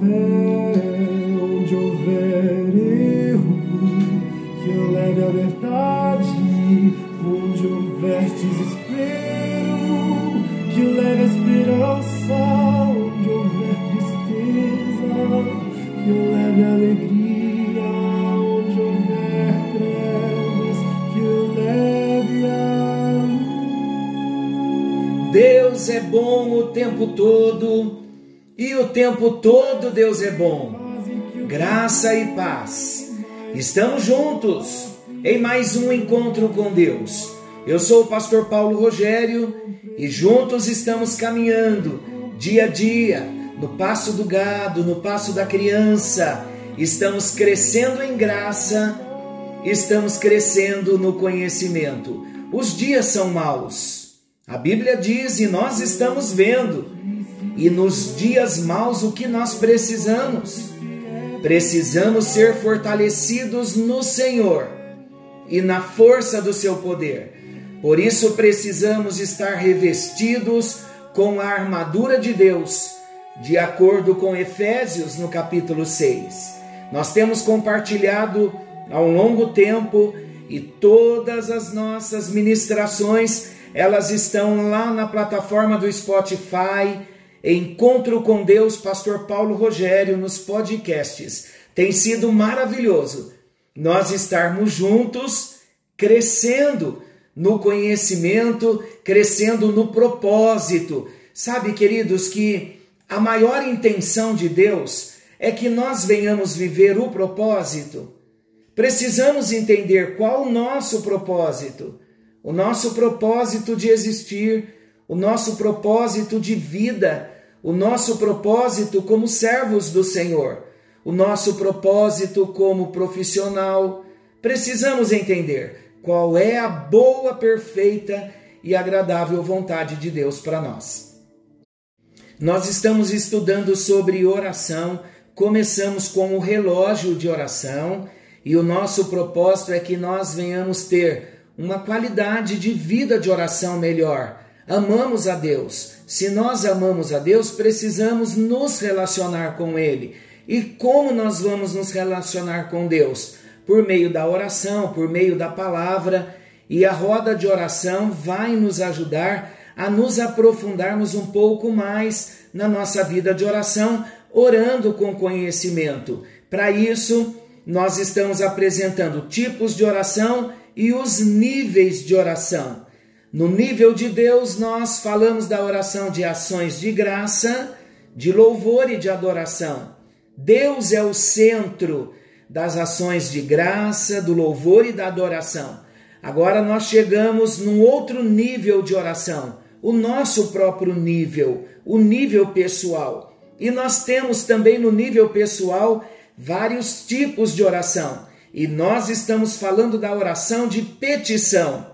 fé. Onde houver erro, que eu leve a verdade. Onde houver desespero, que leve a esperança, onde houver tristeza, que leve a alegria, onde houver trevas, que leve a Deus é bom o tempo todo e o tempo todo Deus é bom. Graça e paz. Estamos juntos em mais um encontro com Deus. Eu sou o pastor Paulo Rogério e juntos estamos caminhando dia a dia no passo do gado, no passo da criança. Estamos crescendo em graça, estamos crescendo no conhecimento. Os dias são maus. A Bíblia diz e nós estamos vendo. E nos dias maus o que nós precisamos? Precisamos ser fortalecidos no Senhor e na força do seu poder. Por isso precisamos estar revestidos com a armadura de Deus, de acordo com Efésios no capítulo 6. Nós temos compartilhado ao longo tempo e todas as nossas ministrações, elas estão lá na plataforma do Spotify, Encontro com Deus, Pastor Paulo Rogério, nos podcasts. Tem sido maravilhoso nós estarmos juntos, crescendo no conhecimento, crescendo no propósito. Sabe, queridos, que a maior intenção de Deus é que nós venhamos viver o propósito. Precisamos entender qual o nosso propósito, o nosso propósito de existir o nosso propósito de vida, o nosso propósito como servos do Senhor, o nosso propósito como profissional. Precisamos entender qual é a boa, perfeita e agradável vontade de Deus para nós. Nós estamos estudando sobre oração, começamos com o relógio de oração e o nosso propósito é que nós venhamos ter uma qualidade de vida de oração melhor amamos a Deus. Se nós amamos a Deus, precisamos nos relacionar com Ele. E como nós vamos nos relacionar com Deus? Por meio da oração, por meio da palavra. E a roda de oração vai nos ajudar a nos aprofundarmos um pouco mais na nossa vida de oração, orando com conhecimento. Para isso, nós estamos apresentando tipos de oração e os níveis de oração. No nível de Deus, nós falamos da oração de ações de graça, de louvor e de adoração. Deus é o centro das ações de graça, do louvor e da adoração. Agora nós chegamos num outro nível de oração, o nosso próprio nível, o nível pessoal. E nós temos também no nível pessoal vários tipos de oração. E nós estamos falando da oração de petição.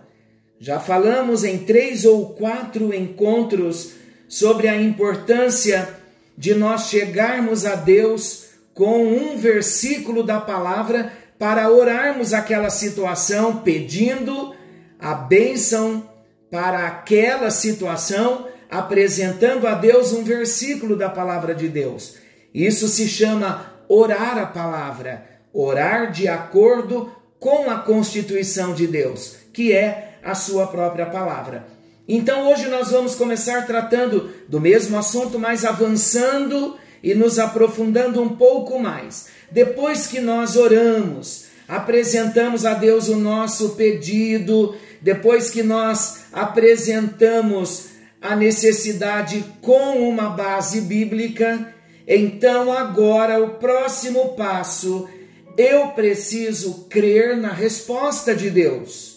Já falamos em três ou quatro encontros sobre a importância de nós chegarmos a Deus com um versículo da palavra para orarmos aquela situação, pedindo a bênção para aquela situação, apresentando a Deus um versículo da palavra de Deus. Isso se chama orar a palavra, orar de acordo com a constituição de Deus, que é a sua própria palavra. Então hoje nós vamos começar tratando do mesmo assunto, mas avançando e nos aprofundando um pouco mais. Depois que nós oramos, apresentamos a Deus o nosso pedido, depois que nós apresentamos a necessidade com uma base bíblica, então agora o próximo passo, eu preciso crer na resposta de Deus.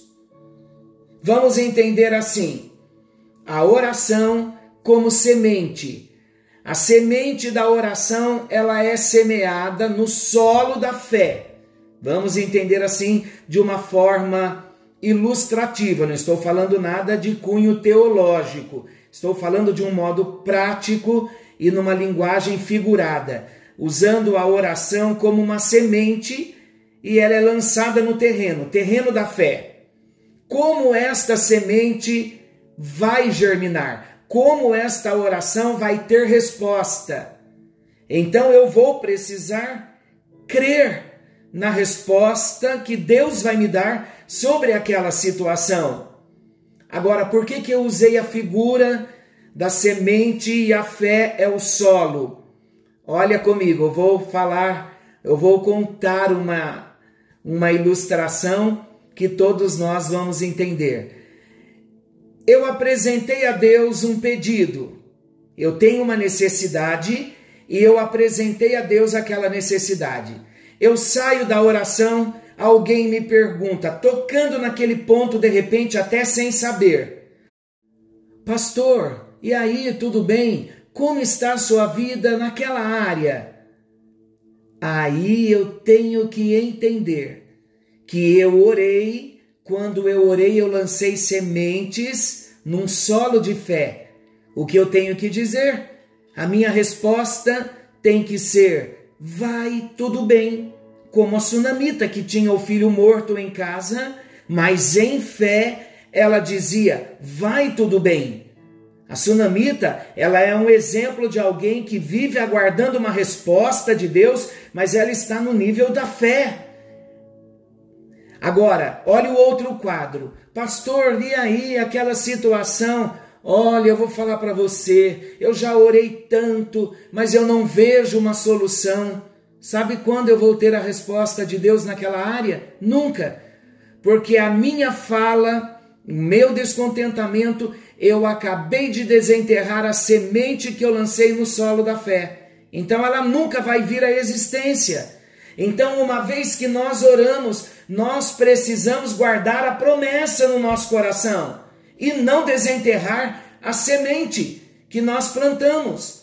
Vamos entender assim: a oração como semente. A semente da oração, ela é semeada no solo da fé. Vamos entender assim de uma forma ilustrativa, não estou falando nada de cunho teológico. Estou falando de um modo prático e numa linguagem figurada, usando a oração como uma semente e ela é lançada no terreno, terreno da fé. Como esta semente vai germinar? Como esta oração vai ter resposta? Então eu vou precisar crer na resposta que Deus vai me dar sobre aquela situação. Agora, por que, que eu usei a figura da semente e a fé é o solo? Olha comigo, eu vou falar, eu vou contar uma uma ilustração que todos nós vamos entender. Eu apresentei a Deus um pedido. Eu tenho uma necessidade e eu apresentei a Deus aquela necessidade. Eu saio da oração, alguém me pergunta, tocando naquele ponto de repente, até sem saber: Pastor, e aí, tudo bem? Como está a sua vida naquela área? Aí eu tenho que entender que eu orei, quando eu orei, eu lancei sementes num solo de fé. O que eu tenho que dizer? A minha resposta tem que ser: vai tudo bem. Como a sunamita que tinha o filho morto em casa, mas em fé ela dizia: vai tudo bem. A sunamita, ela é um exemplo de alguém que vive aguardando uma resposta de Deus, mas ela está no nível da fé. Agora, olha o outro quadro. Pastor, e aí aquela situação? Olha, eu vou falar para você, eu já orei tanto, mas eu não vejo uma solução. Sabe quando eu vou ter a resposta de Deus naquela área? Nunca. Porque a minha fala, o meu descontentamento, eu acabei de desenterrar a semente que eu lancei no solo da fé. Então ela nunca vai vir à existência. Então, uma vez que nós oramos, nós precisamos guardar a promessa no nosso coração e não desenterrar a semente que nós plantamos.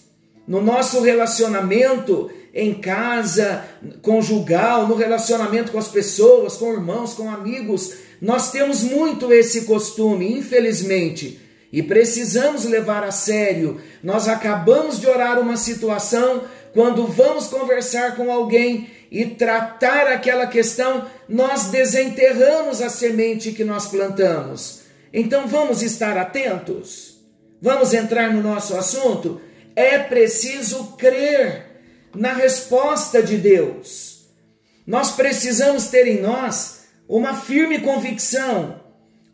No nosso relacionamento em casa, conjugal, no relacionamento com as pessoas, com irmãos, com amigos, nós temos muito esse costume, infelizmente e precisamos levar a sério. Nós acabamos de orar uma situação, quando vamos conversar com alguém e tratar aquela questão, nós desenterramos a semente que nós plantamos. Então vamos estar atentos. Vamos entrar no nosso assunto. É preciso crer na resposta de Deus. Nós precisamos ter em nós uma firme convicção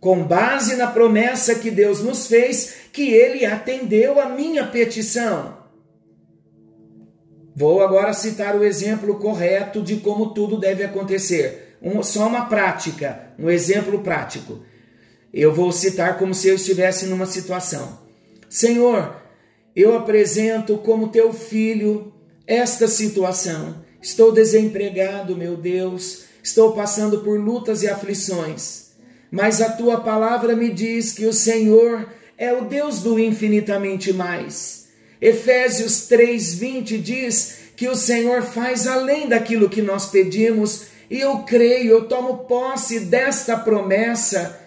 com base na promessa que Deus nos fez, que Ele atendeu a minha petição. Vou agora citar o exemplo correto de como tudo deve acontecer. Um, só uma prática, um exemplo prático. Eu vou citar como se eu estivesse numa situação. Senhor, eu apresento como teu filho esta situação. Estou desempregado, meu Deus. Estou passando por lutas e aflições mas a tua palavra me diz que o Senhor é o Deus do infinitamente mais. Efésios 3:20 diz que o Senhor faz além daquilo que nós pedimos, e eu creio, eu tomo posse desta promessa.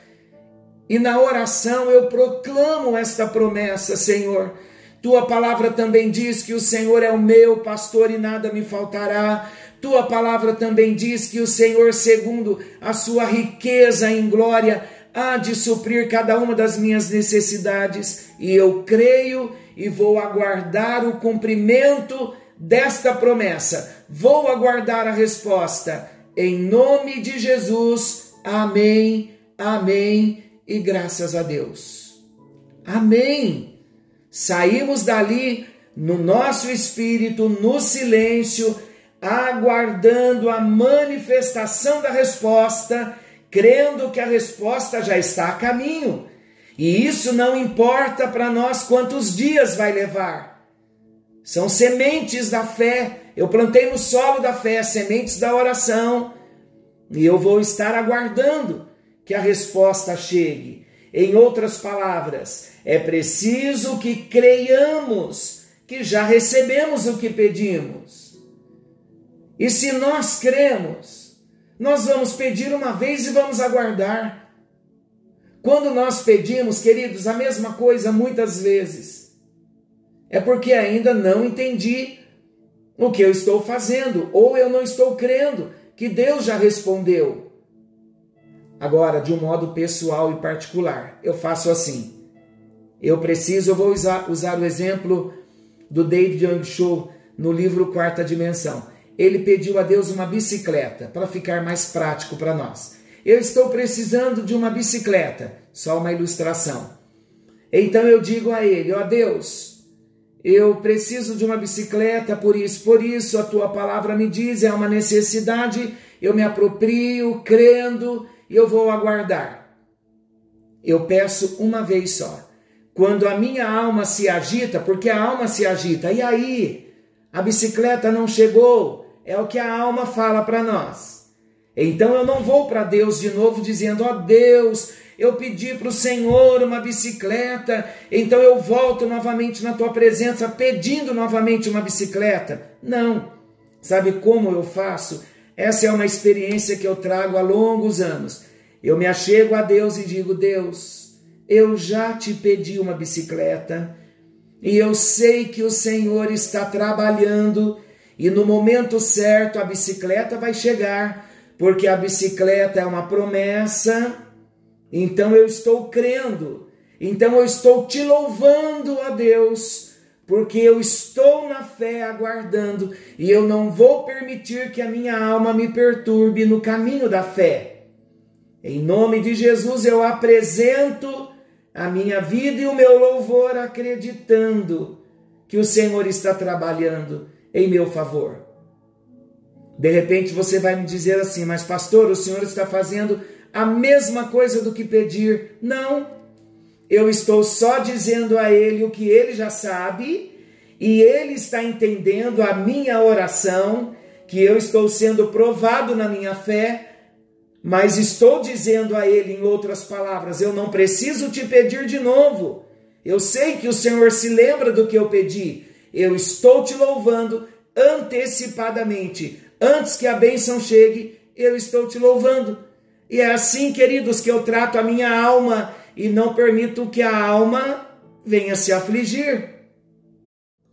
E na oração eu proclamo esta promessa, Senhor. Tua palavra também diz que o Senhor é o meu pastor e nada me faltará. Tua palavra também diz que o Senhor, segundo a sua riqueza em glória, há de suprir cada uma das minhas necessidades, e eu creio e vou aguardar o cumprimento desta promessa. Vou aguardar a resposta. Em nome de Jesus. Amém. Amém. E graças a Deus. Amém. Saímos dali no nosso espírito, no silêncio, aguardando a manifestação da resposta, crendo que a resposta já está a caminho. E isso não importa para nós quantos dias vai levar. São sementes da fé. Eu plantei no solo da fé sementes da oração. E eu vou estar aguardando que a resposta chegue. Em outras palavras, é preciso que creiamos que já recebemos o que pedimos. E se nós cremos, nós vamos pedir uma vez e vamos aguardar. Quando nós pedimos, queridos, a mesma coisa muitas vezes, é porque ainda não entendi o que eu estou fazendo, ou eu não estou crendo que Deus já respondeu. Agora, de um modo pessoal e particular, eu faço assim. Eu preciso, eu vou usar, usar o exemplo do David Young Show no livro Quarta Dimensão. Ele pediu a Deus uma bicicleta para ficar mais prático para nós. Eu estou precisando de uma bicicleta, só uma ilustração. Então eu digo a ele: ó oh Deus, eu preciso de uma bicicleta por isso, por isso a tua palavra me diz, é uma necessidade, eu me aproprio, crendo e eu vou aguardar. Eu peço uma vez só. Quando a minha alma se agita, porque a alma se agita, e aí? A bicicleta não chegou, é o que a alma fala para nós. Então eu não vou para Deus de novo dizendo: Ó oh, Deus, eu pedi para o Senhor uma bicicleta, então eu volto novamente na tua presença pedindo novamente uma bicicleta. Não. Sabe como eu faço? Essa é uma experiência que eu trago há longos anos. Eu me achego a Deus e digo: Deus, eu já te pedi uma bicicleta e eu sei que o Senhor está trabalhando e no momento certo a bicicleta vai chegar, porque a bicicleta é uma promessa. Então eu estou crendo, então eu estou te louvando a Deus, porque eu estou na fé aguardando e eu não vou permitir que a minha alma me perturbe no caminho da fé. Em nome de Jesus eu apresento a minha vida e o meu louvor, acreditando que o Senhor está trabalhando em meu favor. De repente você vai me dizer assim, mas pastor, o Senhor está fazendo a mesma coisa do que pedir. Não, eu estou só dizendo a Ele o que Ele já sabe e Ele está entendendo a minha oração, que eu estou sendo provado na minha fé mas estou dizendo a ele, em outras palavras, eu não preciso te pedir de novo. Eu sei que o Senhor se lembra do que eu pedi. Eu estou te louvando antecipadamente. Antes que a bênção chegue, eu estou te louvando. E é assim, queridos, que eu trato a minha alma e não permito que a alma venha se afligir.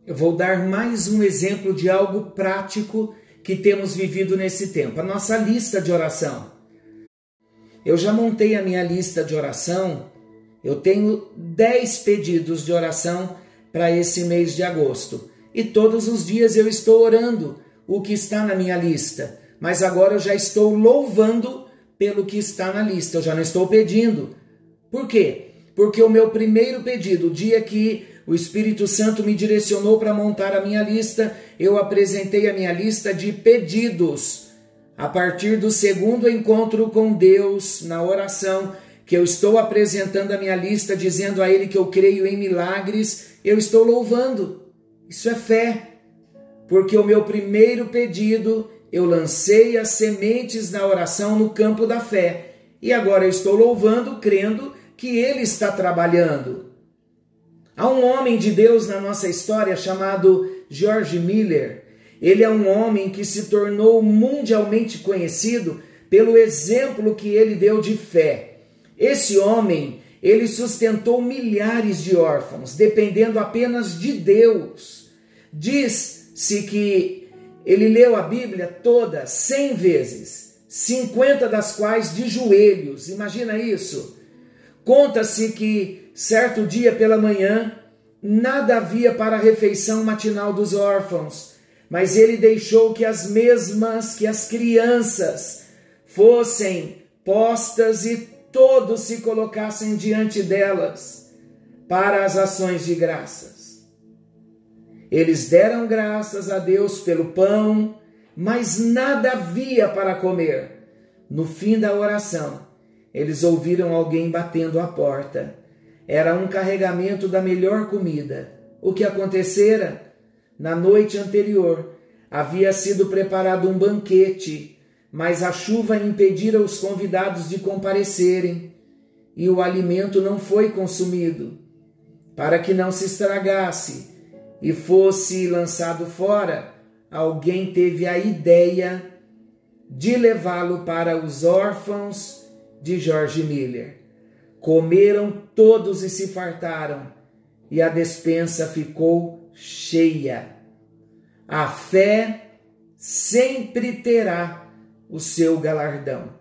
Eu vou dar mais um exemplo de algo prático que temos vivido nesse tempo: a nossa lista de oração. Eu já montei a minha lista de oração. Eu tenho 10 pedidos de oração para esse mês de agosto. E todos os dias eu estou orando o que está na minha lista. Mas agora eu já estou louvando pelo que está na lista. Eu já não estou pedindo. Por quê? Porque o meu primeiro pedido, o dia que o Espírito Santo me direcionou para montar a minha lista, eu apresentei a minha lista de pedidos a partir do segundo encontro com Deus na oração, que eu estou apresentando a minha lista, dizendo a Ele que eu creio em milagres, eu estou louvando. Isso é fé, porque o meu primeiro pedido, eu lancei as sementes na oração no campo da fé, e agora eu estou louvando, crendo que Ele está trabalhando. Há um homem de Deus na nossa história chamado George Miller, ele é um homem que se tornou mundialmente conhecido pelo exemplo que ele deu de fé. Esse homem, ele sustentou milhares de órfãos, dependendo apenas de Deus. Diz-se que ele leu a Bíblia toda cem vezes, cinquenta das quais de joelhos. Imagina isso. Conta-se que certo dia pela manhã nada havia para a refeição matinal dos órfãos mas ele deixou que as mesmas que as crianças fossem postas e todos se colocassem diante delas para as ações de graças. Eles deram graças a Deus pelo pão, mas nada havia para comer. No fim da oração, eles ouviram alguém batendo à porta. Era um carregamento da melhor comida. O que acontecera? Na noite anterior, havia sido preparado um banquete, mas a chuva impedira os convidados de comparecerem. e o alimento não foi consumido, para que não se estragasse e fosse lançado fora, alguém teve a ideia de levá-lo para os órfãos de George Miller. Comeram todos e se fartaram, e a despensa ficou cheia. A fé sempre terá o seu galardão.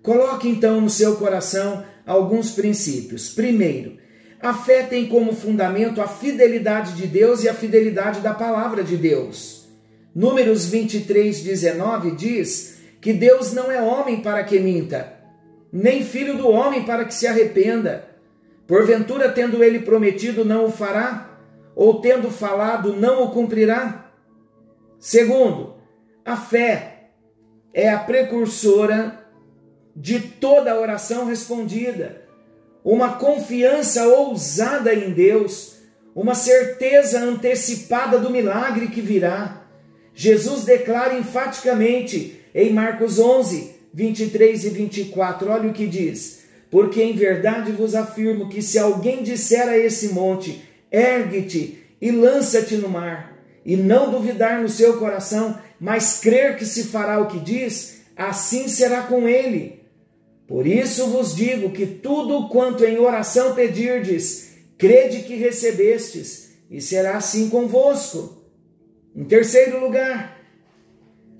Coloque então no seu coração alguns princípios. Primeiro, a fé tem como fundamento a fidelidade de Deus e a fidelidade da palavra de Deus. Números 23, 19 diz que Deus não é homem para que minta, nem filho do homem para que se arrependa. Porventura, tendo ele prometido, não o fará? Ou tendo falado, não o cumprirá? Segundo, a fé é a precursora de toda oração respondida, uma confiança ousada em Deus, uma certeza antecipada do milagre que virá. Jesus declara enfaticamente em Marcos 11, 23 e 24, olha o que diz: Porque em verdade vos afirmo que se alguém disser a esse monte, ergue-te e lança-te no mar, e não duvidar no seu coração, mas crer que se fará o que diz, assim será com ele. Por isso vos digo que tudo quanto em oração pedirdes, crede que recebestes, e será assim convosco. Em terceiro lugar,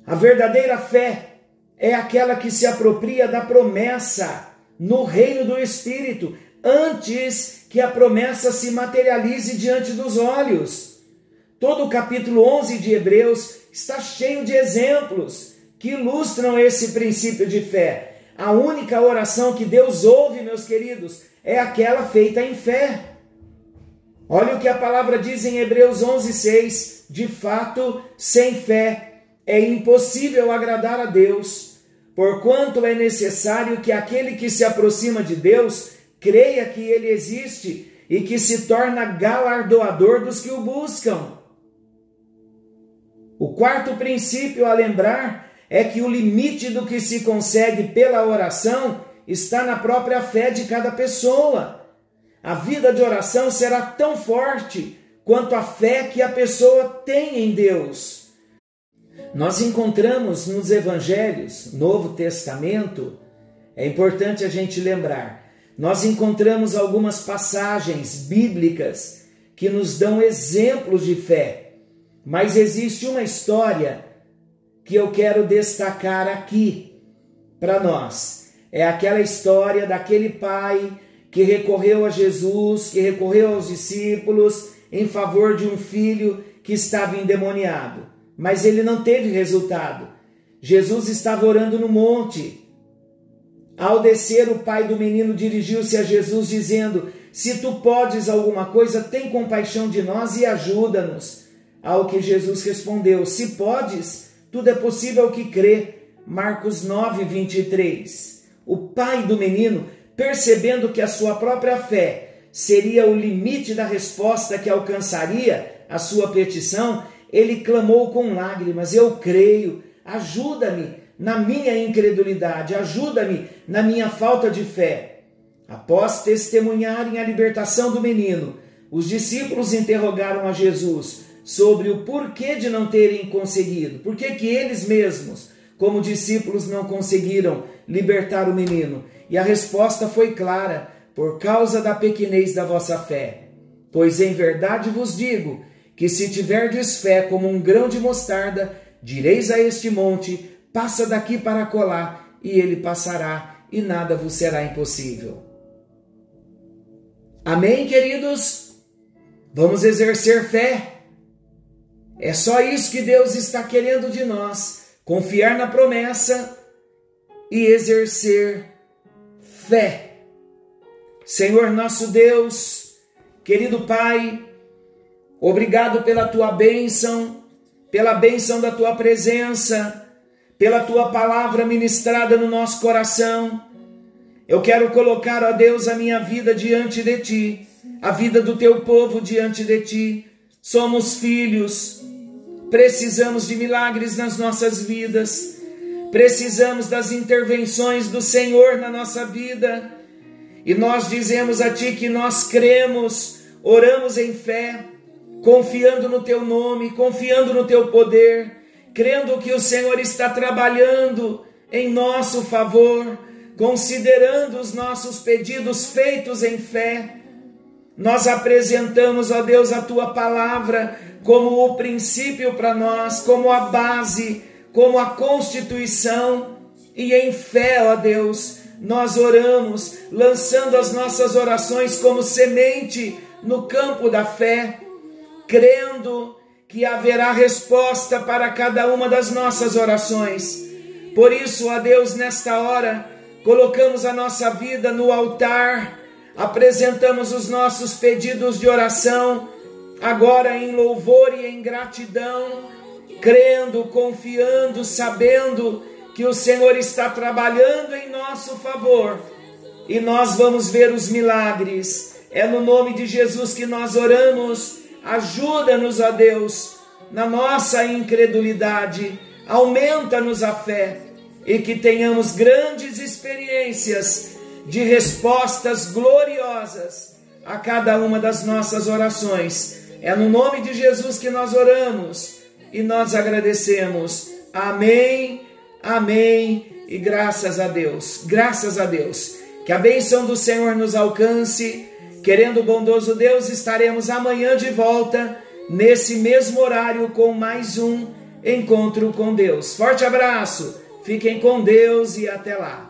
a verdadeira fé é aquela que se apropria da promessa no reino do Espírito, antes que a promessa se materialize diante dos olhos. Todo o capítulo 11 de Hebreus está cheio de exemplos que ilustram esse princípio de fé. A única oração que Deus ouve, meus queridos, é aquela feita em fé. Olha o que a palavra diz em Hebreus 11:6. De fato, sem fé é impossível agradar a Deus, porquanto é necessário que aquele que se aproxima de Deus creia que ele existe e que se torna galardoador dos que o buscam. O quarto princípio a lembrar é que o limite do que se consegue pela oração está na própria fé de cada pessoa. A vida de oração será tão forte quanto a fé que a pessoa tem em Deus. Nós encontramos nos evangelhos, Novo Testamento, é importante a gente lembrar, nós encontramos algumas passagens bíblicas que nos dão exemplos de fé. Mas existe uma história que eu quero destacar aqui para nós. É aquela história daquele pai que recorreu a Jesus, que recorreu aos discípulos em favor de um filho que estava endemoniado, mas ele não teve resultado. Jesus estava orando no monte. Ao descer, o pai do menino dirigiu-se a Jesus, dizendo: Se tu podes alguma coisa, tem compaixão de nós e ajuda-nos. Ao que Jesus respondeu: Se podes, tudo é possível ao que crê. Marcos 9, 23. O pai do menino, percebendo que a sua própria fé seria o limite da resposta que alcançaria a sua petição, ele clamou com lágrimas: Eu creio, ajuda-me na minha incredulidade, ajuda-me na minha falta de fé. Após testemunharem a libertação do menino, os discípulos interrogaram a Jesus: sobre o porquê de não terem conseguido, por que eles mesmos, como discípulos, não conseguiram libertar o menino. E a resposta foi clara: por causa da pequenez da vossa fé. Pois em verdade vos digo que se tiverdes fé como um grão de mostarda, direis a este monte: passa daqui para colar, e ele passará, e nada vos será impossível. Amém, queridos? Vamos exercer fé é só isso que Deus está querendo de nós: confiar na promessa e exercer fé. Senhor nosso Deus, querido Pai, obrigado pela tua bênção, pela bênção da tua presença, pela tua palavra ministrada no nosso coração. Eu quero colocar, ó Deus, a minha vida diante de ti, a vida do teu povo diante de ti. Somos filhos, Precisamos de milagres nas nossas vidas. Precisamos das intervenções do Senhor na nossa vida. E nós dizemos a Ti que nós cremos, oramos em fé, confiando no Teu nome, confiando no Teu poder, crendo que o Senhor está trabalhando em nosso favor, considerando os nossos pedidos feitos em fé. Nós apresentamos, ó Deus, a Tua palavra como o princípio para nós, como a base, como a constituição, e em fé, ó Deus, nós oramos, lançando as nossas orações como semente no campo da fé, crendo que haverá resposta para cada uma das nossas orações. Por isso, ó Deus, nesta hora, colocamos a nossa vida no altar, apresentamos os nossos pedidos de oração, agora em louvor e em gratidão, crendo, confiando, sabendo que o Senhor está trabalhando em nosso favor e nós vamos ver os milagres. É no nome de Jesus que nós oramos. Ajuda-nos, ó Deus, na nossa incredulidade. Aumenta-nos a fé e que tenhamos grandes experiências de respostas gloriosas a cada uma das nossas orações. É no nome de Jesus que nós oramos e nós agradecemos. Amém Amém. E graças a Deus, graças a Deus. Que a bênção do Senhor nos alcance. Querendo o bondoso Deus, estaremos amanhã de volta, nesse mesmo horário, com mais um encontro com Deus. Forte abraço, fiquem com Deus e até lá.